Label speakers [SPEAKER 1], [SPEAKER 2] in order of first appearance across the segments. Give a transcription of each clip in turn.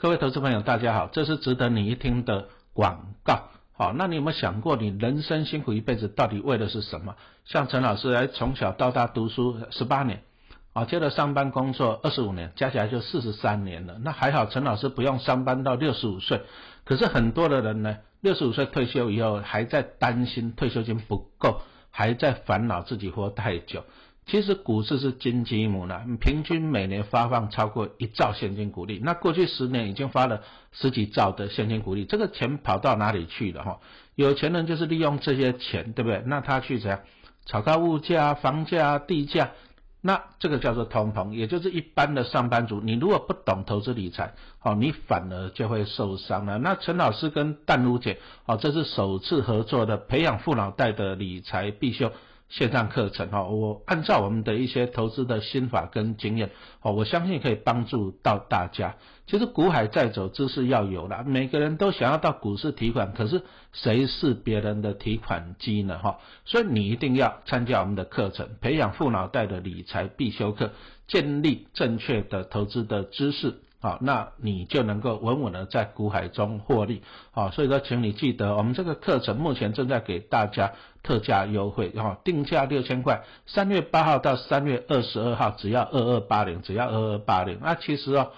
[SPEAKER 1] 各位投资朋友，大家好，这是值得你一听的广告。好，那你有没有想过，你人生辛苦一辈子，到底为的是什么？像陈老师，从小到大读书十八年，啊，接着上班工作二十五年，加起来就四十三年了。那还好，陈老师不用上班到六十五岁。可是很多的人呢，六十五岁退休以后，还在担心退休金不够，还在烦恼自己活太久。其实股市是金鸡母呢，平均每年发放超过一兆现金股利。那过去十年已经发了十几兆的现金股利，这个钱跑到哪里去了哈？有钱人就是利用这些钱，对不对？那他去怎样炒高物价、房价、地价？那这个叫做通膨，也就是一般的上班族，你如果不懂投资理财，好，你反而就会受伤了。那陈老师跟淡如姐，好，这是首次合作的培养富脑袋的理财必修。线上课程哈，我按照我们的一些投资的心法跟经验，哦，我相信可以帮助到大家。其实股海在走，知识要有了。每个人都想要到股市提款，可是谁是别人的提款机呢？哈，所以你一定要参加我们的课程，培养富脑袋的理财必修课，建立正确的投资的知识。好，那你就能够稳稳的在股海中获利。好，所以说，请你记得，我们这个课程目前正在给大家特价优惠，哈，定价六千块，三月八号到三月二十二号只要二二八零，只要二二八零。那其实哦，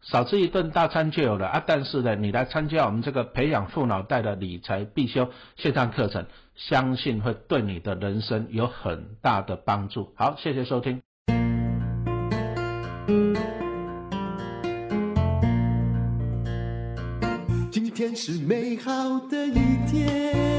[SPEAKER 1] 少吃一顿大餐就有了啊。但是呢，你来参加我们这个培养富脑袋的理财必修线上课程，相信会对你的人生有很大的帮助。好，谢谢收听。
[SPEAKER 2] 今天是美好的一天。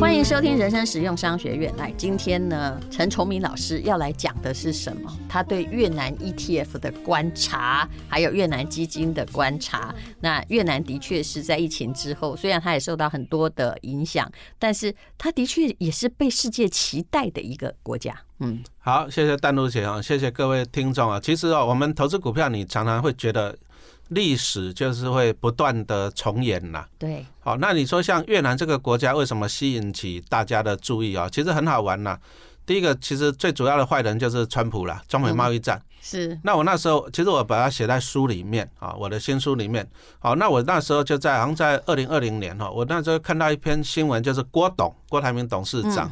[SPEAKER 3] 欢迎收听人生实用商学院。来，今天呢，陈崇明老师要来讲的是什么？他对越南 ETF 的观察，还有越南基金的观察。那越南的确是在疫情之后，虽然它也受到很多的影响，但是它的确也是被世界期待的一个国家。
[SPEAKER 1] 嗯，好，谢谢淡如姐啊，谢谢各位听众啊。其实啊，我们投资股票，你常常会觉得。历史就是会不断的重演呐。
[SPEAKER 3] 对，
[SPEAKER 1] 好，那你说像越南这个国家为什么吸引起大家的注意啊？其实很好玩呐。第一个，其实最主要的坏人就是川普啦，中美贸易战。
[SPEAKER 3] 是。
[SPEAKER 1] 那我那时候，其实我把它写在书里面啊，我的新书里面。好，那我那时候就在，好像在二零二零年哈，我那时候看到一篇新闻，就是郭董，郭台铭董事长。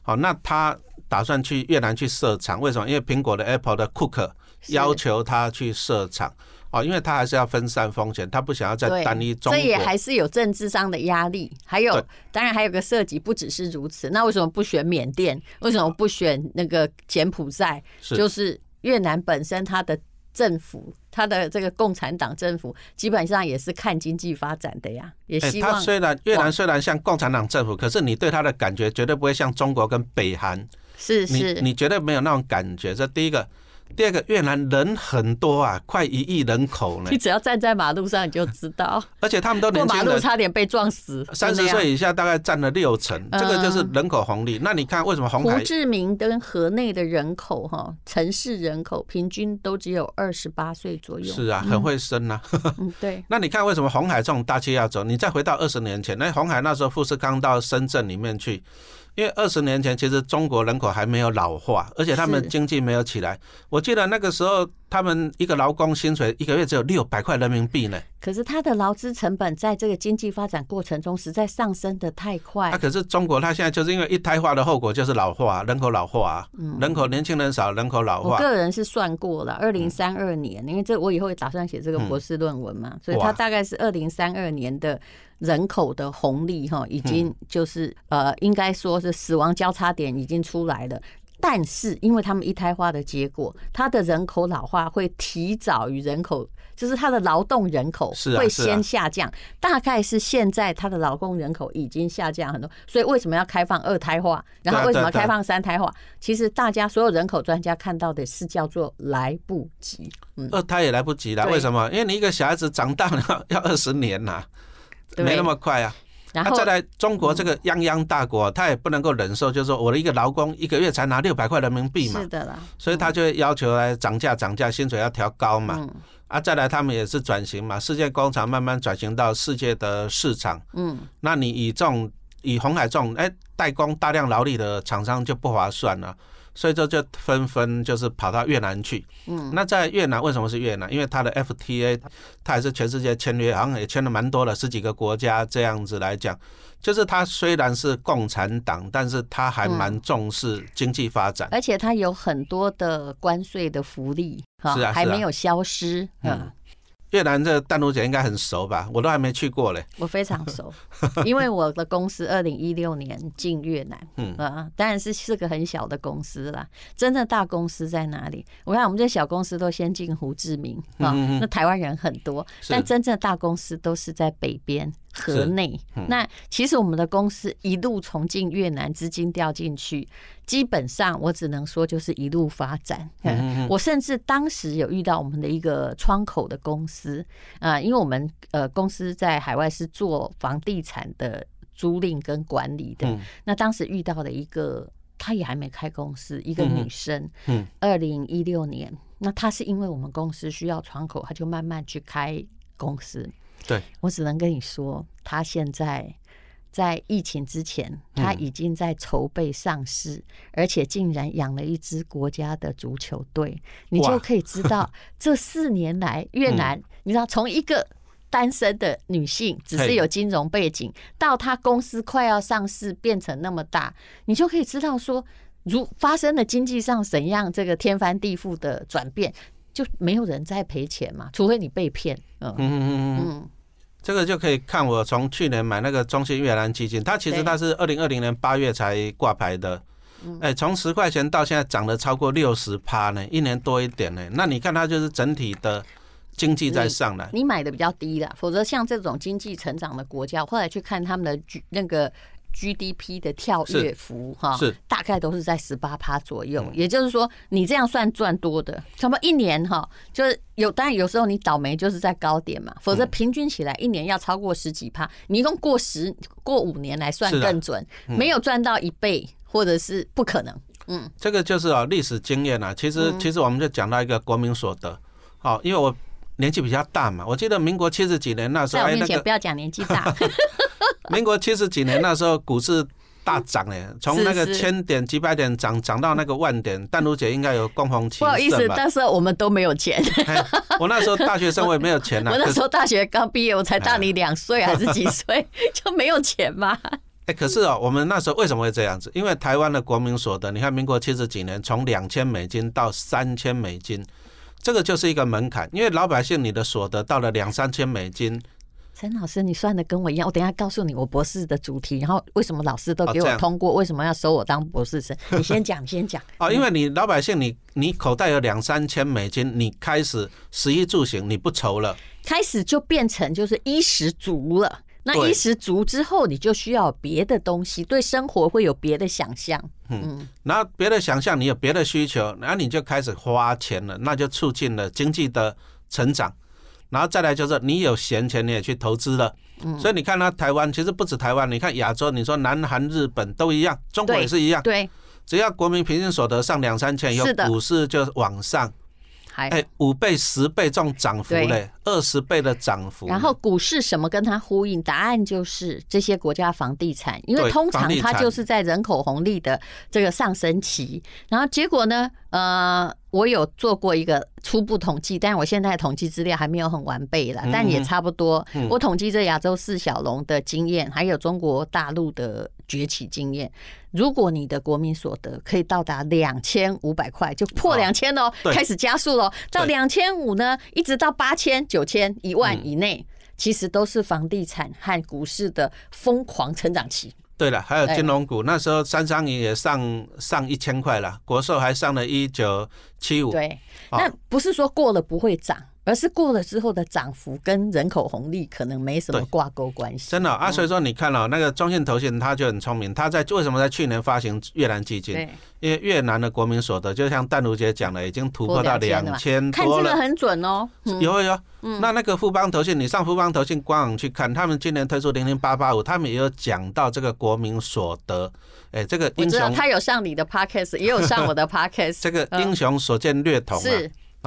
[SPEAKER 1] 好，那他打算去越南去设厂，为什么？因为苹果的 Apple 的 Cook 要求他去设厂。哦，因为他还是要分散风险，他不想要再单一中。
[SPEAKER 3] 这也还是有政治上的压力，还有当然还有个涉及，不只是如此。那为什么不选缅甸？为什么不选那个柬埔寨？就是越南本身它的政府，它的这个共产党政府基本上也是看经济发展的呀，也希望。
[SPEAKER 1] 虽然越南虽然像共产党政府，可是你对他的感觉绝对不会像中国跟北韩。
[SPEAKER 3] 是是，
[SPEAKER 1] 你绝对没有那种感觉。这第一个。第二个，越南人很多啊，快一亿人口呢。
[SPEAKER 3] 你只要站在马路上，你就知道。
[SPEAKER 1] 而且他们都
[SPEAKER 3] 过马路差点被撞死。
[SPEAKER 1] 三十岁以下大概占了六成，这个就是人口红利。那你看为什么红海？
[SPEAKER 3] 胡志明跟河内的人口哈，城市人口平均都只有二十八岁左右。
[SPEAKER 1] 是啊，很会生呐。
[SPEAKER 3] 嗯，对。
[SPEAKER 1] 那你看为什么红海这种大企业要走？你再回到二十年前，那红海那时候富士康到深圳里面去。因为二十年前，其实中国人口还没有老化，而且他们经济没有起来。我记得那个时候。他们一个劳工薪水一个月只有六百块人民币呢。
[SPEAKER 3] 可是他的劳资成本在这个经济发展过程中实在上升的太快。
[SPEAKER 1] 那可是中国，它现在就是因为一胎化的后果就是老化，人口老化，嗯人口年轻人少，人口老化。
[SPEAKER 3] 我个人是算过了，二零三二年，因为这我以后也打算写这个博士论文嘛，所以它大概是二零三二年的人口的红利哈，已经就是呃，应该说是死亡交叉点已经出来了。但是，因为他们一胎化的结果，他的人口老化会提早于人口，就是他的劳动人口会先下降。大概是现在他的劳动人口已经下降很多，所以为什么要开放二胎化？然后为什么开放三胎化？其实大家所有人口专家看到的是叫做来不及。
[SPEAKER 1] 二胎也来不及了，为什么？因为你一个小孩子长大了要二十年呐，没那么快啊。
[SPEAKER 3] 然后
[SPEAKER 1] 再来中国这个泱泱大国，他也不能够忍受，就是说我的一个劳工一个月才拿六百块人民币嘛，
[SPEAKER 3] 是的啦，
[SPEAKER 1] 所以他就要求来涨价，涨价，薪水要调高嘛。啊，再来他们也是转型嘛，世界工厂慢慢转型到世界的市场。嗯，那你以这种以红海这种哎代工大量劳力的厂商就不划算了。所以这就纷纷就是跑到越南去。嗯，那在越南为什么是越南？因为它的 FTA 它也是全世界签约，好像也签了蛮多的，十几个国家这样子来讲，就是它虽然是共产党，但是它还蛮重视经济发展，
[SPEAKER 3] 而且它有很多的关税的福利，哈，还没有消失。嗯。
[SPEAKER 1] 越南这淡如姐应该很熟吧？我都还没去过嘞。
[SPEAKER 3] 我非常熟，因为我的公司二零一六年进越南，嗯啊，当然是是个很小的公司啦。真正大公司在哪里？我看我们这小公司都先进胡志明啊，那台湾人很多，但真正大公司都是在北边。河内，那其实我们的公司一路从进越南，资金调进去，基本上我只能说就是一路发展。我甚至当时有遇到我们的一个窗口的公司啊，因为我们呃公司在海外是做房地产的租赁跟管理的。那当时遇到了一个，她也还没开公司，一个女生。嗯，二零一六年，那她是因为我们公司需要窗口，她就慢慢去开公司。
[SPEAKER 1] 对。
[SPEAKER 3] 我只能跟你说，他现在在疫情之前，他已经在筹备上市，而且竟然养了一支国家的足球队，你就可以知道 这四年来越南，你知道从一个单身的女性，只是有金融背景，到她公司快要上市变成那么大，你就可以知道说，如发生了经济上怎样这个天翻地覆的转变。就没有人在赔钱嘛，除非你被骗。嗯嗯嗯
[SPEAKER 1] 嗯，这个就可以看我从去年买那个中信越南基金，它其实它是二零二零年八月才挂牌的，哎，从十块钱到现在涨了超过六十趴呢，一年多一点呢。那你看它就是整体的经济在上来，
[SPEAKER 3] 你买的比较低了，否则像这种经济成长的国家，后来去看他们的那个。GDP 的跳跃幅哈，
[SPEAKER 1] 是。
[SPEAKER 3] 大概都是在十八趴左右，也就是说，你这样算赚多的，差不多一年哈，就是有，当然有时候你倒霉就是在高点嘛，否则平均起来一年要超过十几趴，你用过十过五年来算更准，没有赚到一倍或者是不可能，
[SPEAKER 1] 嗯，这个就是啊历史经验啊，其实其实我们就讲到一个国民所得，好，因为我年纪比较大嘛，我记得民国七十几年那时候，
[SPEAKER 3] 哎，那个不要讲年纪大。
[SPEAKER 1] 民国七十几年那时候，股市大涨哎，从那个千点、几百点涨涨到那个万点。淡如姐应该有共同体
[SPEAKER 3] 不好意思，但是我们都没有钱。
[SPEAKER 1] 我那时候大学生，我也没有钱呐。
[SPEAKER 3] 我那时候大学刚毕业，我才大你两岁还是几岁，就没有钱嘛。
[SPEAKER 1] 哎，可是哦，我们那时候为什么会这样子？因为台湾的国民所得，你看民国七十几年，从两千美金到三千美金，这个就是一个门槛。因为老百姓你的所得到了两三千美金。
[SPEAKER 3] 陈老师，你算的跟我一样。我等下告诉你我博士的主题，然后为什么老师都给我通过，为什么要收我当博士生？你先讲，先讲。
[SPEAKER 1] 哦，因为你老百姓，你你口袋有两三千美金，你开始食衣住行你不愁了，
[SPEAKER 3] 开始就变成就是衣食足了。那衣食足之后，你就需要别的东西，对生活会有别的想象。
[SPEAKER 1] 嗯，然后别的想象，你有别的需求，然后你就开始花钱了，那就促进了经济的成长。然后再来就是你有闲钱，你也去投资了，所以你看，它台湾其实不止台湾，你看亚洲，你说南韩、日本都一样，中国也是一样，
[SPEAKER 3] 对，
[SPEAKER 1] 只要国民平均所得上两三千，有股市就往上。哎，五倍、十倍这种涨幅嘞，二十倍的涨幅。
[SPEAKER 3] 然后股市什么跟它呼应？答案就是这些国家房地产，因为通常它就是在人口红利的这个上升期。然后结果呢？呃，我有做过一个初步统计，但我现在统计资料还没有很完备了，但也差不多。我统计这亚洲四小龙的经验，还有中国大陆的崛起经验。如果你的国民所得可以到达两千五百块，就破两千喽，开始加速喽。到两千五呢，一直到八千、九千、一万以内，其实都是房地产和股市的疯狂成长期。
[SPEAKER 1] 对了，还有金融股，那时候三商银也上上一千块了，国寿还上了一九七五。
[SPEAKER 3] 对，那不是说过了不会涨。而是过了之后的涨幅跟人口红利可能没什么挂钩关系。
[SPEAKER 1] 真的啊，所以说你看了那个中信投信，他就很聪明，他在为什么在去年发行越南基金？因为越南的国民所得，就像淡如姐讲的，已经突破到两千多了。看
[SPEAKER 3] 这个很准哦。
[SPEAKER 1] 有有，那那个富邦投信，你上富邦投信官网去看，他们今年推出零零八八五，他们也有讲到这个国民所得。哎，这个英雄，
[SPEAKER 3] 他有上你的 podcast，也有上我的 podcast。
[SPEAKER 1] 这个英雄所见略同啊。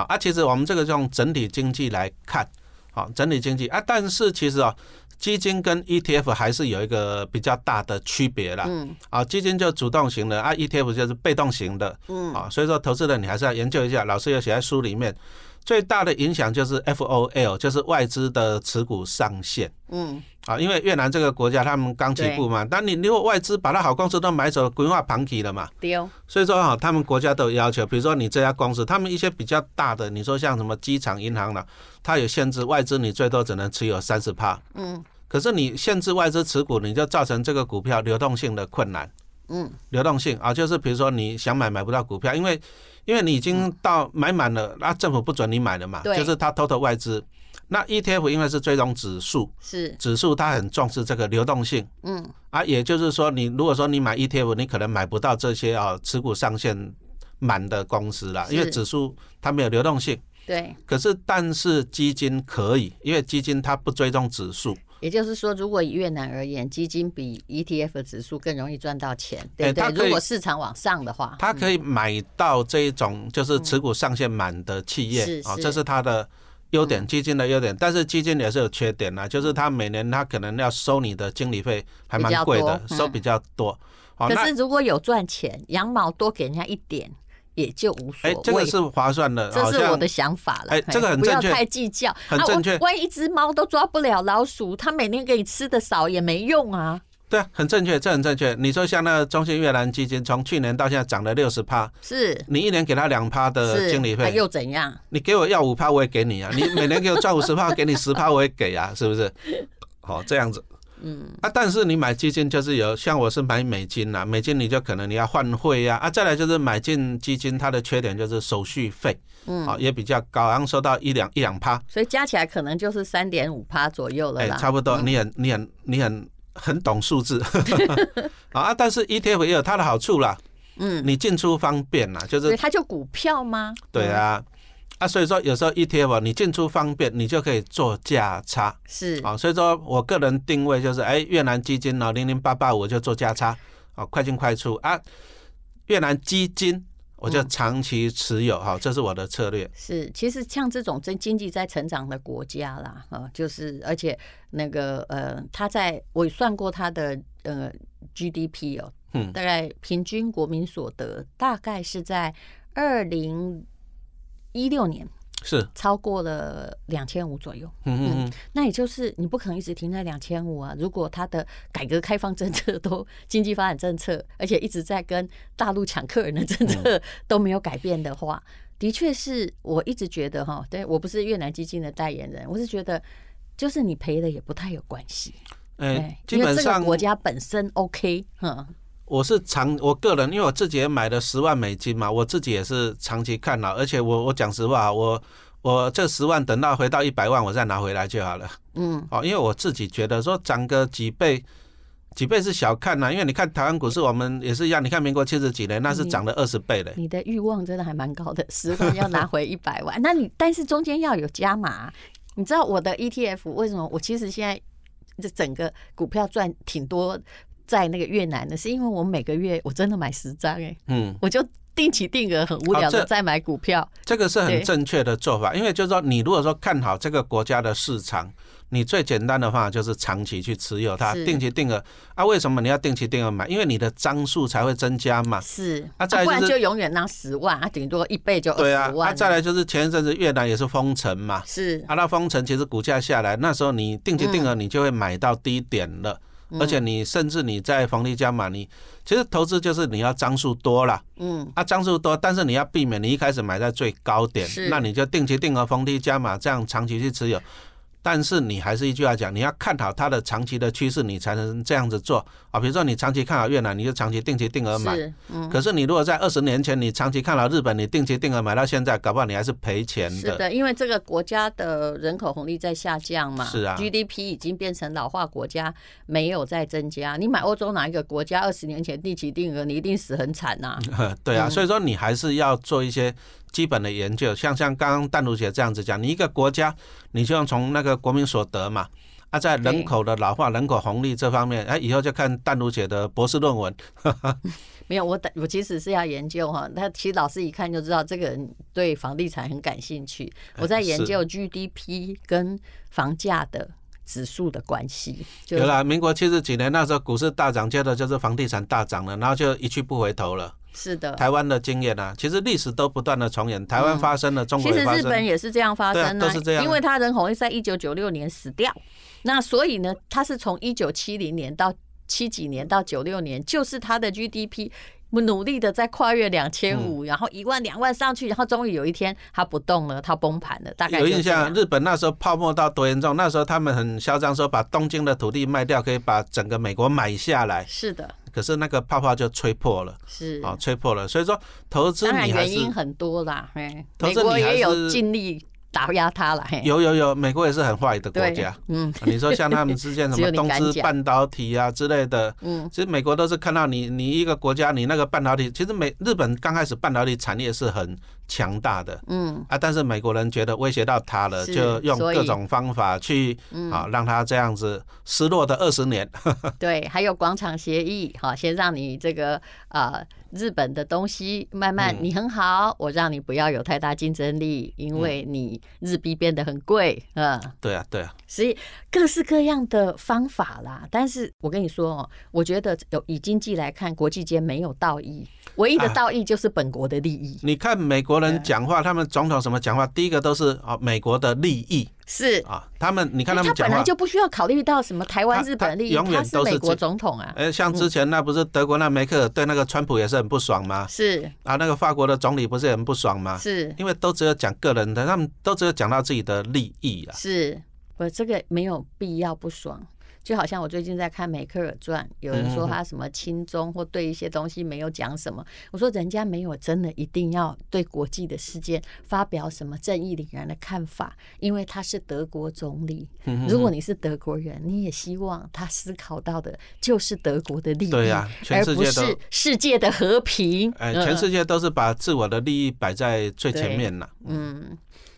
[SPEAKER 1] 啊，其实我们这个用整体经济来看，好，整体经济啊，但是其实啊，基金跟 ETF 还是有一个比较大的区别啦。
[SPEAKER 3] 嗯
[SPEAKER 1] 啊，基金就主动型的啊，ETF 就是被动型的。
[SPEAKER 3] 嗯
[SPEAKER 1] 啊，所以说投资人你还是要研究一下，老师有写在书里面。最大的影响就是 FOL，就是外资的持股上限
[SPEAKER 3] 嗯，
[SPEAKER 1] 啊，因为越南这个国家他们刚起步嘛，但你如果外资把它好公司都买走了，规划盘起了嘛，
[SPEAKER 3] 丢，
[SPEAKER 1] 所以说哈，他们国家都有要求，比如说你这家公司，他们一些比较大的，你说像什么机场、银行了，它有限制，外资你最多只能持有三十帕，
[SPEAKER 3] 嗯。
[SPEAKER 1] 可是你限制外资持股，你就造成这个股票流动性的困难。
[SPEAKER 3] 嗯。
[SPEAKER 1] 流动性啊，就是比如说你想买买不到股票，因为因为你已经到买满了，那、政府不准你买了嘛，就是他偷偷外资。那 ETF 因为是追踪指数，
[SPEAKER 3] 是，
[SPEAKER 1] 指数它很重视这个流动性
[SPEAKER 3] 嗯
[SPEAKER 1] 啊，也就是说你如果说你买 ETF，你可能买不到这些啊持股上限满的公司啦，因为指数它没有流动性。
[SPEAKER 3] 对。
[SPEAKER 1] 可是但是基金可以，因为基金它不追踪指数，
[SPEAKER 3] 也就是说，如果以越南而言，基金比 ETF 的指数更容易赚到钱，对不对？如果市场往上的话，
[SPEAKER 1] 它可以买到这一种就是持股上限满的企业啊，这是它的优点，基金的优点。但是基金也是有缺点啦，就是它每年它可能要收你的经理费还蛮贵的收比较多。好，
[SPEAKER 3] 可是如果有赚钱，羊毛多给人家一点，也就无所
[SPEAKER 1] 哎
[SPEAKER 3] 谓。，
[SPEAKER 1] 这个是划算的，
[SPEAKER 3] 这是我的想法了。嘿
[SPEAKER 1] 哎这个很
[SPEAKER 3] 不要
[SPEAKER 1] 正确
[SPEAKER 3] 太计较。啊
[SPEAKER 1] 很正确
[SPEAKER 3] 我万一一只猫都抓不了老鼠，它每年给你吃的少也没用啊。
[SPEAKER 1] 对啊，很正确，这很正确。你说像那个中信越南基金，从去年到现在涨了六十趴，
[SPEAKER 3] 是
[SPEAKER 1] 你一年给他两趴的经理费，
[SPEAKER 3] 又怎样？
[SPEAKER 1] 你给我要五趴，我也给你啊。你每年给我赚五十趴，给你十趴，我也给啊，是不是？好，这样子。
[SPEAKER 3] 嗯，
[SPEAKER 1] 啊，但是你买基金就是有，像我是买美金啦，美金你就可能你要换汇呀，啊，再来就是买进基金，它的缺点就是手续费，
[SPEAKER 3] 嗯
[SPEAKER 1] 啊，也比较高，好像收到一两一两趴，
[SPEAKER 3] 所以加起来可能就是三点五趴左右了
[SPEAKER 1] 哎，
[SPEAKER 3] 啦。
[SPEAKER 1] 差不多，你很你很你很很懂数字，啊，但是 ETF 也有它的好处啦，
[SPEAKER 3] 嗯，
[SPEAKER 1] 你进出方便啦，就是
[SPEAKER 3] 它就股票吗？
[SPEAKER 1] 对啊，啊，所以说有时候 ETF 你进出方便，你就可以做价差。
[SPEAKER 3] 是。
[SPEAKER 1] 啊，所以说我个人定位就是，哎，越南基金呢，零零八八五就做价差，啊，快进快出。啊，越南基金我就长期持有，哈、这是我的策略。
[SPEAKER 3] 是，其实像这种真经济在成长的国家啦，啊，就是而且那个呃，他在我算过他的呃 GDP 哦，
[SPEAKER 1] 嗯
[SPEAKER 3] 大概平均国民所得大概是在二零一六年
[SPEAKER 1] 是，
[SPEAKER 3] 超过了两千五左右。
[SPEAKER 1] 嗯嗯嗯，
[SPEAKER 3] 那也就是你不可能一直停在两千五啊。如果他的改革开放政策都经济发展政策，而且一直在跟大陆抢客人的政策 都没有改变的话，的确是我一直觉得哈，对我不是越南基金的代言人，我是觉得就是你赔了也不太有关系，
[SPEAKER 1] 哎、
[SPEAKER 3] 因为这个
[SPEAKER 1] 本上
[SPEAKER 3] 国家本身 OK，哼，
[SPEAKER 1] 我是长，我个人因为我自己也买了十万美金嘛，我自己也是长期看了，而且我我讲实话，我我这十万等到回到一百万，我再拿回来就好了。
[SPEAKER 3] 嗯，
[SPEAKER 1] 哦，因为我自己觉得说涨个几倍，几倍是小看呐、因为你看台湾股市，我们也是一样，你看民国七十几年，那是涨了二十倍嘞。
[SPEAKER 3] 你的欲望真的还蛮高的，十万要拿回一百万，那你但是中间要有加码。你知道我的 ETF 为什么？我其实现在这整个股票赚挺多，在那个越南的，是因为我每个月我真的买十张哎，
[SPEAKER 1] 嗯，
[SPEAKER 3] 我就定期定额很无聊的在买股票。
[SPEAKER 1] 这个是很正确的做法，因为就是说，你如果说看好这个国家的市场，你最简单的方法就是长期去持有它，定期定额啊。为什么你要定期定额买？因为你的张数才会增加嘛。
[SPEAKER 3] 是，
[SPEAKER 1] 啊再来就是
[SPEAKER 3] 不然就永远拿十万，啊，顶多一倍就二
[SPEAKER 1] 对啊
[SPEAKER 3] 十，万。
[SPEAKER 1] 啊，再来就是前一阵子越南也是封城嘛，
[SPEAKER 3] 是
[SPEAKER 1] 啊，那封城其实股价下来，那时候你定期定额你就会买到低点了，
[SPEAKER 3] 嗯
[SPEAKER 1] 而且你甚至你在逢低加码，你其实投资就是你要张数多了，
[SPEAKER 3] 嗯，
[SPEAKER 1] 啊，张数多，但是你要避免你一开始买在最高点，那你就定期定额逢低加码，这样长期去持有。但是你还是一句话讲，你要看好它的长期的趋势，你才能这样子做啊。比如说你长期看好越南，你就长期定期定额买。
[SPEAKER 3] 是，嗯，
[SPEAKER 1] 可是你如果在二十年前，你长期看好日本，你定期定额买到现在，搞不好你还是赔钱的。
[SPEAKER 3] 是的，因为这个国家的人口红利在下降嘛，
[SPEAKER 1] 是啊
[SPEAKER 3] ，GDP 已经变成老化国家，没有在增加。你买欧洲哪一个国家二十年前定期定额，你一定死很惨呐、
[SPEAKER 1] 对啊，
[SPEAKER 3] 嗯
[SPEAKER 1] 所以说你还是要做一些基本的研究，像像刚刚淡如姐这样子讲，你一个国家，你就要从那个国民所得嘛，啊，在人口的老化、人口红利这方面，哎，以后就看淡如姐的博士论文。
[SPEAKER 3] 没有，我等我其实是要研究哈，他其实老师一看就知道这个人对房地产很感兴趣。我在研究 GDP 跟房价的指数的关系。就
[SPEAKER 1] 有了，民国七十几年那时候股市大涨，接着就是房地产大涨了，然后就一去不回头了。
[SPEAKER 3] 是的，
[SPEAKER 1] 台湾的经验啊，其实历史都不断的重演，台湾发生了，中国
[SPEAKER 3] 其实日。本也是这样发
[SPEAKER 1] 对啊
[SPEAKER 3] 生
[SPEAKER 1] 都是这样啊
[SPEAKER 3] 因为它人口会在一九九六年死掉，那所以呢，它是从一九七零年到七几年到九六年，就是它的 GDP。努力的在跨越两千五，
[SPEAKER 1] 嗯
[SPEAKER 3] 然后一万两万上去，然后终于有一天它不动了，它崩盘了，大概
[SPEAKER 1] 有印象，日本那时候泡沫到多严重？那时候他们很嚣张，说把东京的土地卖掉，可以把整个美国买下来。
[SPEAKER 3] 是的，
[SPEAKER 1] 可是那个泡泡就吹破了，
[SPEAKER 3] 是。
[SPEAKER 1] 啊，吹破了。所以说，投资你还是
[SPEAKER 3] 原因很多啦，嘿，美
[SPEAKER 1] 投资你
[SPEAKER 3] 也有
[SPEAKER 1] 是
[SPEAKER 3] 尽力打压它了，嘿，
[SPEAKER 1] 有有有，美国也是很坏的国家。
[SPEAKER 3] 嗯。
[SPEAKER 1] 你说像他们之间什么 东芝半导体啊之类的，
[SPEAKER 3] 嗯，
[SPEAKER 1] 其实美国都是看到你你一个国家你那个半导体，其实美日本刚开始半导体产业是很强大的。
[SPEAKER 3] 嗯，
[SPEAKER 1] 啊，但是美国人觉得威胁到他了，就用各种方法去啊让他这样子失落的二十年。
[SPEAKER 3] 对，还有广场协议，哈，先让你这个呃日本的东西慢慢
[SPEAKER 1] 嗯。
[SPEAKER 3] 你很好，我让你不要有太大竞争力，因为你日币变得很贵，嗯，
[SPEAKER 1] 对啊对啊，
[SPEAKER 3] 所以各式各样的方法啦。但是我跟你说哦，我觉得有以经济来看，国际间没有道义，唯一的
[SPEAKER 1] 啊。
[SPEAKER 3] 道义就是本国的利益，
[SPEAKER 1] 你看美国人讲话，他们总统什么讲话，第一个都是啊美国的利益
[SPEAKER 3] 是。
[SPEAKER 1] 啊，他们你看他们讲话
[SPEAKER 3] 他本来。就不需要考虑到什么台湾、日本的利益，
[SPEAKER 1] 他永远
[SPEAKER 3] 都是美国总统啊，
[SPEAKER 1] 哎，像之前那不是德国那梅克尔对那个川普也是很不爽吗？
[SPEAKER 3] 是
[SPEAKER 1] 啊，那个法国的总理不是也很不爽吗？
[SPEAKER 3] 是
[SPEAKER 1] 因为都只有讲个人的，他们都只有讲到自己的利益啊。
[SPEAKER 3] 是，我这个没有必要不爽。就好像我最近在看《梅克尔传》，有人说他什么亲中或对一些东西没有讲什么，我说人家没有真的一定要对国际的事件发表什么正义凛然的看法，因为他是德国总理。如果你是德国人，你也希望他思考到的就是德国的利益，
[SPEAKER 1] 对呀全
[SPEAKER 3] 而不
[SPEAKER 1] 世界都
[SPEAKER 3] 是世界的和平。
[SPEAKER 1] 哎，
[SPEAKER 3] 嗯
[SPEAKER 1] 全世界都是把自我的利益摆在最前面了。
[SPEAKER 3] 嗯，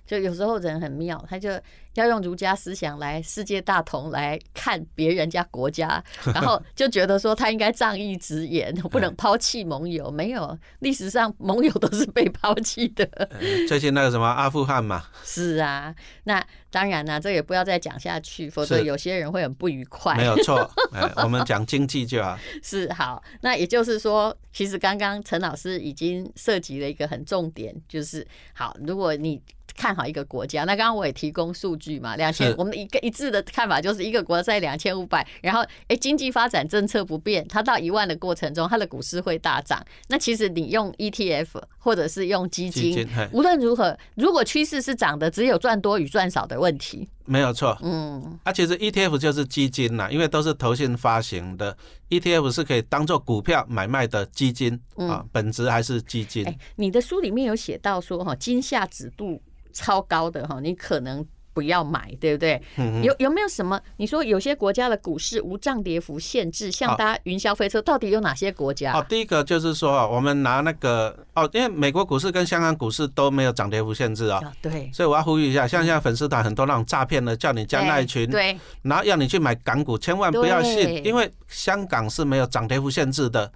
[SPEAKER 3] 就有时候人很妙，他就要用儒家思想来世界大同来看别人家国家，然后就觉得说他应该仗义直言，不能抛弃盟友。没有，历史上盟友都是被抛弃的。
[SPEAKER 1] 哎 最近那个什么阿富汗嘛，
[SPEAKER 3] 是啊，那当然啦、这也不要再讲下去，否则有些人会很不愉快。
[SPEAKER 1] 没有错。哎，我们讲经济就好。
[SPEAKER 3] 是好，那也就是说，其实刚刚陈老师已经涉及了一个很重点，就是好，如果你看好一个国家，那刚刚我也提供数据嘛，两千，我们一个一致的看法就是一个国家在两千五百，然后哎经济发展政策不变，它到一万的过程中，它的股市会大涨。那其实你用 ETF 或者是用基金，
[SPEAKER 1] 基金
[SPEAKER 3] 无论如何，如果趋势是涨的，只有赚多与赚少的问题。
[SPEAKER 1] 没有错。
[SPEAKER 3] 嗯，
[SPEAKER 1] 啊，其实 ETF 就是基金呐，因为都是投信发行的，ETF 是可以当做股票买卖的基金啊，本质还是基金
[SPEAKER 3] 哎、。你的书里面有写到说哈，金夏指度超高的哈，你可能不要买，对不对？
[SPEAKER 1] 嗯
[SPEAKER 3] 有有没有什么？你说有些国家的股市无涨跌幅限制，像
[SPEAKER 1] 好
[SPEAKER 3] 搭云霄飞车，到底有哪些国家？
[SPEAKER 1] 哦，第一个就是说啊，我们拿那个哦，因为美国股市跟香港股市都没有涨跌幅限制啊，
[SPEAKER 3] 啊，对，
[SPEAKER 1] 所以我要呼吁一下，像现在粉丝团很多那种诈骗的，叫你加那一群，
[SPEAKER 3] 对，
[SPEAKER 1] 然后要你去买港股，千万不要信，因为香港是没有涨跌幅限制的。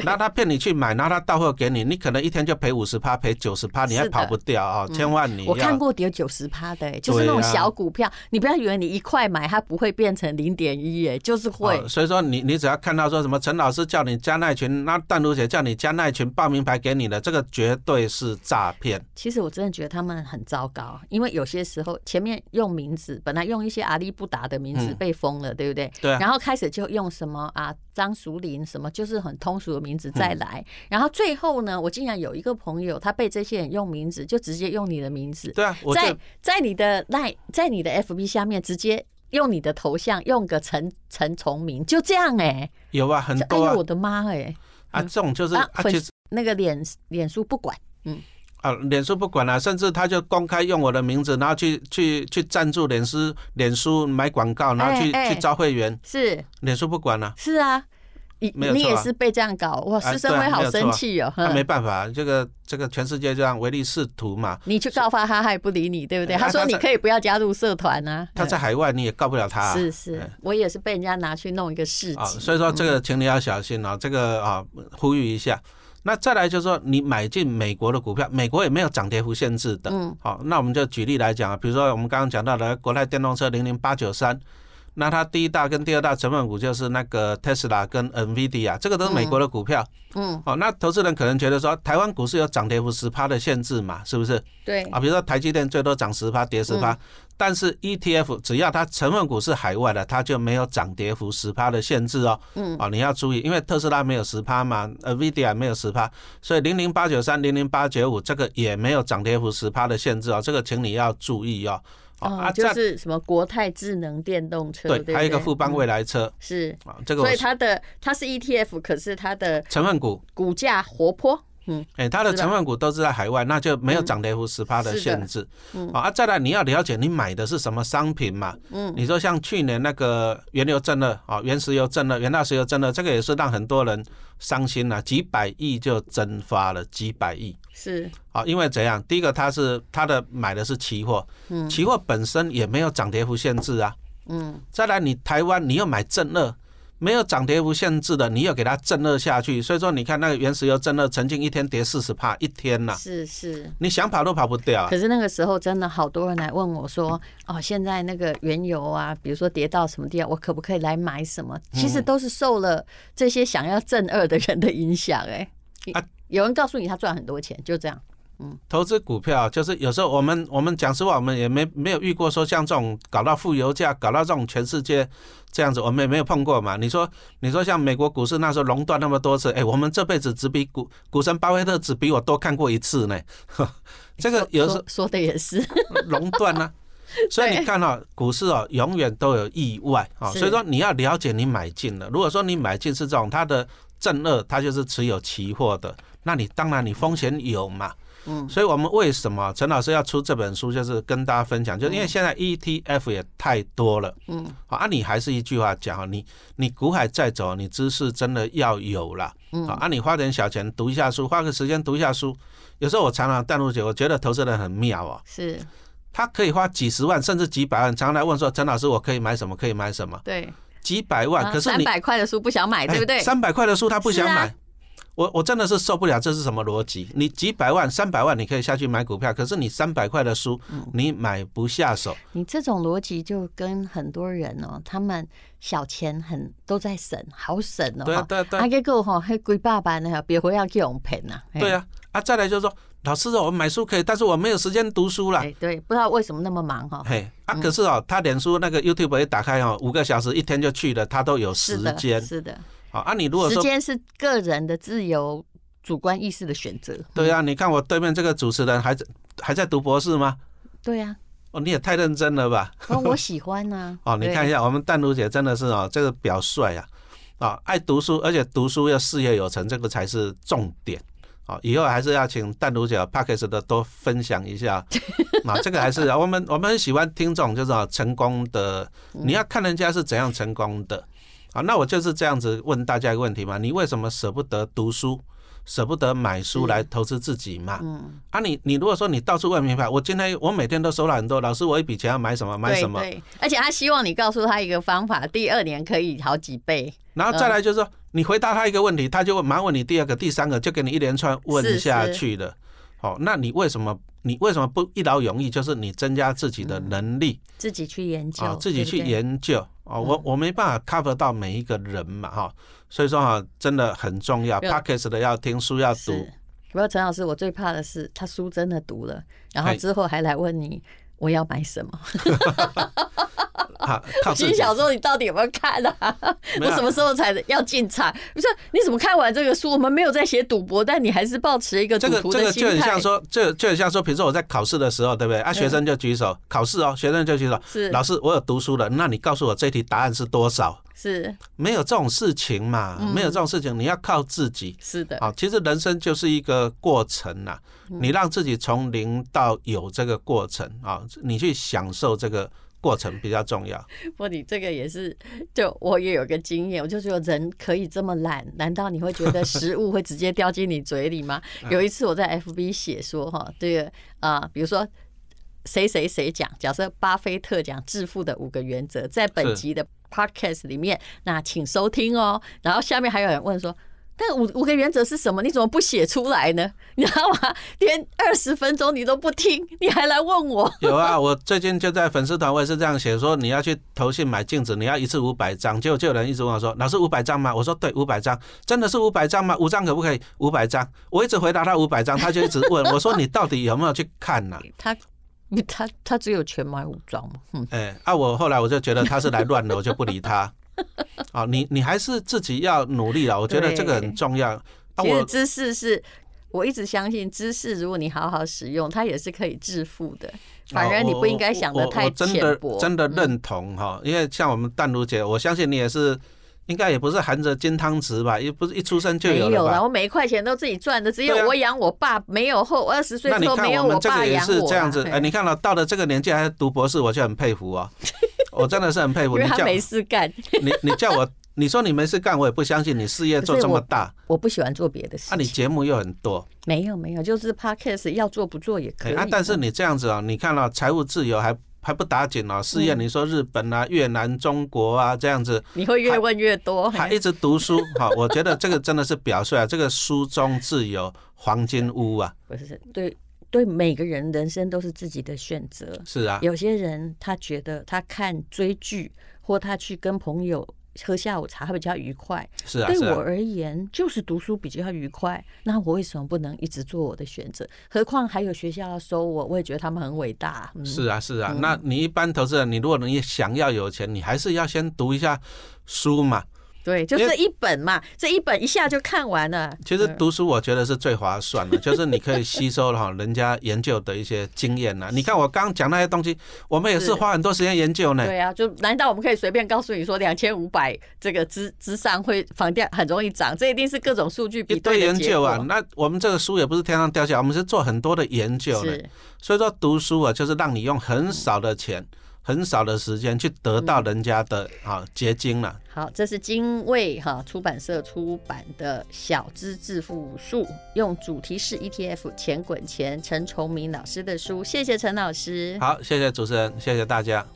[SPEAKER 3] 对
[SPEAKER 1] 然后他骗你去买，然后他到货给你，你可能一天就赔五十趴，赔九十趴，你还跑不掉啊！千万你
[SPEAKER 3] 我看
[SPEAKER 1] 要。
[SPEAKER 3] 过跌九十趴的、哎就是那种小股票，你不要以为你一块买它不会变成零点一，哎，就是会。
[SPEAKER 1] 哦所以说你你只要看到说什么陈老师叫你加那群，那淡如姐叫你加那群报名牌给你的，这个绝对是诈骗。
[SPEAKER 3] 其实我真的觉得他们很糟糕，因为有些时候前面用名字，本来用一些阿里不达的名字
[SPEAKER 1] 嗯
[SPEAKER 3] 被封了，对不对？
[SPEAKER 1] 对啊
[SPEAKER 3] 然后开始就用什么啊张淑玲什么，就是很通俗的名字
[SPEAKER 1] 嗯。
[SPEAKER 3] 再来。然后最后呢，我竟然有一个朋友，他被这些人用名字，就直接用你的名字，
[SPEAKER 1] 对啊，我
[SPEAKER 3] 在在你的赖，在你的 FB 下面直接用你的头像，用个陈陈崇明，就这样哎、
[SPEAKER 1] 有啊，很
[SPEAKER 3] 哎
[SPEAKER 1] 多啊。
[SPEAKER 3] 呦我的妈哎、
[SPEAKER 1] 啊，这种就是
[SPEAKER 3] 啊
[SPEAKER 1] 啊，
[SPEAKER 3] 粉
[SPEAKER 1] 其实
[SPEAKER 3] 那个脸脸书不管，
[SPEAKER 1] 啊，脸书不管了、甚至他就公开用我的名字，然后去去去赞助脸书脸书买广告，然后去、去招会员，
[SPEAKER 3] 是
[SPEAKER 1] 脸书不管了、
[SPEAKER 3] 是啊。你你也是被这样搞哇！
[SPEAKER 1] 啊
[SPEAKER 3] 师生会好生气哦、
[SPEAKER 1] 那、
[SPEAKER 3] 哼
[SPEAKER 1] 没办法，这个这个全世界这样唯利是图嘛。
[SPEAKER 3] 你去告发他，他也不理你，对不对？
[SPEAKER 1] 哎
[SPEAKER 3] 他说你可以不要加入社团啊。
[SPEAKER 1] 他在海外你也告不了他、啊。
[SPEAKER 3] 是是，我也是被人家拿去弄一个市
[SPEAKER 1] 啊，
[SPEAKER 3] 集，
[SPEAKER 1] 所以说这个请你要小心啊，这个啊呼吁一下。那再来就是说，你买进美国的股票，美国也没有涨跌幅限制的。
[SPEAKER 3] 嗯，
[SPEAKER 1] 好，那我们就举例来讲啊，比如说我们刚刚讲到的国泰电动车零零八九三，那它第一大跟第二大成分股就是那个特斯拉跟 NVIDIA，这个都是美国的股票。
[SPEAKER 3] 嗯，
[SPEAKER 1] 哦，那投资人可能觉得说，台湾股市有涨跌幅十趴的限制嘛，是不是？
[SPEAKER 3] 对，
[SPEAKER 1] 啊，比如说台积电最多涨十趴，跌十趴，但是 ETF 只要它成分股是海外的，它就没有涨跌幅十趴的限制哦。
[SPEAKER 3] 嗯，
[SPEAKER 1] 哦，你要注意，因为特斯拉没有十趴嘛，NVIDIA 没有十趴，所以零零八九三、零零八九五这个也没有涨跌幅十趴的限制哦，这个请你要注意哦。
[SPEAKER 3] 哦，
[SPEAKER 1] 啊，这
[SPEAKER 3] 就是什么国泰智能电动车，对
[SPEAKER 1] 对，还有一个富邦未来车
[SPEAKER 3] 嗯是，
[SPEAKER 1] 啊，这个
[SPEAKER 3] 所以它的它是 ETF，可是它的
[SPEAKER 1] 成分股，
[SPEAKER 3] 股价活泼，嗯，
[SPEAKER 1] 哎，它的成分股都是在海外，那就没有涨跌幅十趴的限制。
[SPEAKER 3] 嗯
[SPEAKER 1] 啊，再来你要了解你买的是什么商品嘛。
[SPEAKER 3] 嗯，
[SPEAKER 1] 你说像去年那个原油正热啊，原石油正热、原大石油正热，这个也是让很多人伤心了，几百亿就蒸发了，几百亿。
[SPEAKER 3] 是，
[SPEAKER 1] 啊，因为怎样？第一个，它是它的买的是期货，
[SPEAKER 3] 嗯
[SPEAKER 1] 期货本身也没有涨跌幅限制啊。
[SPEAKER 3] 嗯，
[SPEAKER 1] 再来，你台湾你要买正二，没有涨跌幅限制的，你要给它震二下去，所以说你看那个原石油震二曾经一天跌四十帕，一天呐、
[SPEAKER 3] 是是。
[SPEAKER 1] 你想跑都跑不掉啊、
[SPEAKER 3] 可是那个时候真的好多人来问我说：“哦，现在那个原油啊，比如说跌到什么地方，我可不可以来买什么？”其
[SPEAKER 1] 嗯
[SPEAKER 3] 实都是受了这些想要震二的人的影响。哎
[SPEAKER 1] 啊，
[SPEAKER 3] 有人告诉你他赚很多钱，就这样。
[SPEAKER 1] 投资股票就是有时候我们我们讲实话，我们也没没有遇过说像这种搞到负油价，搞到这种全世界这样子，我们也没有碰过嘛。你说你说像美国股市那时候垄断那么多次，哎，我们这辈子只比股股神巴菲特只比我多看过一次呢。这个有时候
[SPEAKER 3] 说说的也是，
[SPEAKER 1] 垄断呢、所以你看哦，股市哦，永远都有意外啊、哦，所以说你要了解你买进了。如果说你买进是这种它的正二，它就是持有期货的，那你当然你风险有嘛。
[SPEAKER 3] 嗯，
[SPEAKER 1] 所以我们为什么陈老师要出这本书，就是跟大家分享，就是因为现在 ETF 也太多了。
[SPEAKER 3] 嗯，
[SPEAKER 1] 好啊，你还是一句话讲啊，你你股海再走，你知识真的要有了。
[SPEAKER 3] 嗯
[SPEAKER 1] 好啊，你花点小钱读一下书，花个时间读一下书。有时候我常常淡如姐，我觉得投资人很妙哦。
[SPEAKER 3] 是
[SPEAKER 1] 他可以花几十万甚至几百万，常常来问说：“陈老师，我可以买什么？可以买什么
[SPEAKER 3] 对。？”
[SPEAKER 1] 几百万，可是你
[SPEAKER 3] 三百块的书不想买，对不对？
[SPEAKER 1] 三百块的书他不想买，我我真的是受不了，这是什么逻辑？你几百万、三百万你可以下去买股票，可是你三百块的书
[SPEAKER 3] 嗯
[SPEAKER 1] 你买不下手。
[SPEAKER 3] 你这种逻辑就跟很多人哦，他们小钱很都在省，好省哦。
[SPEAKER 1] 对对啊对啊
[SPEAKER 3] 啊，结果哈，还几百万呢，别回要给我们骗呐。
[SPEAKER 1] 对，啊，啊，再来就是说，老师哦，我买书可以，但是我没有时间读书啦。
[SPEAKER 3] 哎对，不知道为什么那么忙哈。
[SPEAKER 1] 嘿，啊，
[SPEAKER 3] 嗯
[SPEAKER 1] 可是哦，他脸书那个 YouTube 一打开哦，五个小时一天就去了，他都有时
[SPEAKER 3] 是的，
[SPEAKER 1] 间。
[SPEAKER 3] 是的，
[SPEAKER 1] 好啊，你如果说
[SPEAKER 3] 时间是个人的自由、主观意识的选择。
[SPEAKER 1] 对啊，你看我对面这个主持人还在还在读博士吗？
[SPEAKER 3] 对呀，
[SPEAKER 1] 哦，你也太认真了吧？
[SPEAKER 3] 哦，我喜欢呐。
[SPEAKER 1] 哦，你看一
[SPEAKER 3] 下，
[SPEAKER 1] 我们淡如姐真的是哦，这个表率啊，啊，爱读书，而且读书要事业有成，这个才是重点。好，以后还是要请淡如姐 p a c k e s 的多分享一下。啊，这个还是我们我们很喜欢听这种就是啊成功的，你要看人家是怎样成功的。啊，那我就是这样子问大家一个问题嘛，你为什么舍不得读书，舍不得买书来投资自己嘛？
[SPEAKER 3] 嗯，
[SPEAKER 1] 啊你，你如果说你到处问名牌，我今天我每天都收了很多，老师我一笔钱要买什么买什么，
[SPEAKER 3] 对对，而且他希望你告诉他一个方法，第二年可以好几倍。
[SPEAKER 1] 然后再来就是说，你回答他一个问题，他就会马上问你第二个、第三个，就给你一连串问下去了。好，那你为什么你为什么不一劳永逸？就是你增加自己的能力
[SPEAKER 3] 自己去研究，
[SPEAKER 1] 啊，自己去。研究哦。我我没办法 cover 到每一个人嘛哈，所以说哈，真的很重要。Pockets 的要听书要
[SPEAKER 3] 是
[SPEAKER 1] 读，，
[SPEAKER 3] 不过陈老师，我最怕的是他书真的读了，然后
[SPEAKER 1] 哎
[SPEAKER 3] 之后还来问你我要买什么。
[SPEAKER 1] 哈，靠
[SPEAKER 3] 我
[SPEAKER 1] 自己。
[SPEAKER 3] 心想说，你到底有没有看 啊？我什么时候才要进场？不是，你怎么看完这个书？我们没有在写赌博，但你还是保持一个赌
[SPEAKER 1] 这个
[SPEAKER 3] 徒的心
[SPEAKER 1] 这个就很。像说，就就很像说，比如说我在考试的时候，对不对？啊，学生就举手，考试哦，学生就举手，
[SPEAKER 3] 是
[SPEAKER 1] 老师，我有读书了，那你告诉我这题答案是多少？
[SPEAKER 3] 是
[SPEAKER 1] 没有这种事情嘛，
[SPEAKER 3] 嗯
[SPEAKER 1] 没有这种事情，你要靠自己。
[SPEAKER 3] 是的，
[SPEAKER 1] 好，其实人生就是一个过程呐，
[SPEAKER 3] 嗯
[SPEAKER 1] 你让自己从零到有这个过程啊，你去享受这个过程比较重要。
[SPEAKER 3] 不过你这个也是，就我也有个经验，我就觉得人可以这么懒，难道你会觉得食物会直接掉进你嘴里吗？有一次我在 FB 写说哈，这个啊、比如说。谁谁谁讲，假设巴菲特讲致富的五个原则，在本集的 podcast 里面，那请收听哦。然后下面还有人问说，但五五个原则是什么？你怎么不写出来呢？你知道吗？连二十分钟你都不听，你还来问我？
[SPEAKER 1] 有啊，我最近就在粉丝团，我也是这样写，说你要去投信买镜子，你要一次五百张。结果就有人一直问我说：“老师五百张吗？”我说：“对，五百张。”真的是五百张吗？五张可不可以？五百张。我一直回答他五百张，他就一直问 我说：“你到底有没有去看呢？”
[SPEAKER 3] 他他他只有钱买五张嘛。嗯。
[SPEAKER 1] 哎，啊，我后来我就觉得他是来乱的，我就不理他。啊，你你还是自己要努力了，我觉得这个很重要。
[SPEAKER 3] 其实知识是，我一直相信知识，如果你好好使用，它也是可以致富的。反而你不应该想的太
[SPEAKER 1] 浅薄。真的认同哈，因为像我们淡如姐，我相信你也是，应该也不是含着金汤匙吧？也不是一出生就有了吧？
[SPEAKER 3] 我每一块钱都自己赚的，只有我养我爸，没有后二十岁之后没有我爸养
[SPEAKER 1] 我。这样子，哎，你看了到了这个年纪还读博士，我就很佩服啊。我真的是很佩服，
[SPEAKER 3] 因为他没事干。
[SPEAKER 1] 你你叫我，你说你没事干，我也不相信。你事业 做这么大，
[SPEAKER 3] 我不喜欢做别的事。
[SPEAKER 1] 啊，你节目又很多，
[SPEAKER 3] 没有没有，就是 podcast 要做不做也可以。啊，
[SPEAKER 1] 但是你这样子啊，你看了财务自由还还不打紧哦。事业你说日本啊、越南、中国啊这样子，
[SPEAKER 3] 你会越问越多。
[SPEAKER 1] 还一直读书，哈，我觉得这个真的是表率啊，这个书中自有黄金屋啊。
[SPEAKER 3] 不是对。对每个人人生都是自己的选择，
[SPEAKER 1] 是啊。
[SPEAKER 3] 有些人他觉得他看追剧或他去跟朋友喝下午茶比较愉快，
[SPEAKER 1] 是啊。
[SPEAKER 3] 对我而言就是读书比较愉快，那我为什么不能一直做我的选择？何况还有学校要收我，我也觉得他们很伟大。
[SPEAKER 1] 是啊，是啊。那你一般投资人，你如果你想要有钱，你还是要先读一下书嘛。
[SPEAKER 3] 对，就是一本嘛，这一本一下就看完了。
[SPEAKER 1] 其实读书我觉得是最划算的，就是你可以吸收了哈人家研究的一些经验呐。你看我刚讲那些东西，我们也是花很多时间研究呢。
[SPEAKER 3] 对啊，就难道我们可以随便告诉你说两千五百这个之之上会房价很容易涨？这一定是各种数据比对
[SPEAKER 1] 研究啊。那我们这个书也不是天上掉下来，我们是做很多的研究的。所以说读书啊，就是让你用很少的钱。很少的时间去得到人家的啊结晶了。
[SPEAKER 3] 好，这是精卫哈出版社出版的《小资致富术》，用主题式 ETF 钱滚钱，陈崇明老师的书。谢谢陈老师。
[SPEAKER 1] 好，谢谢主持人，谢谢大家。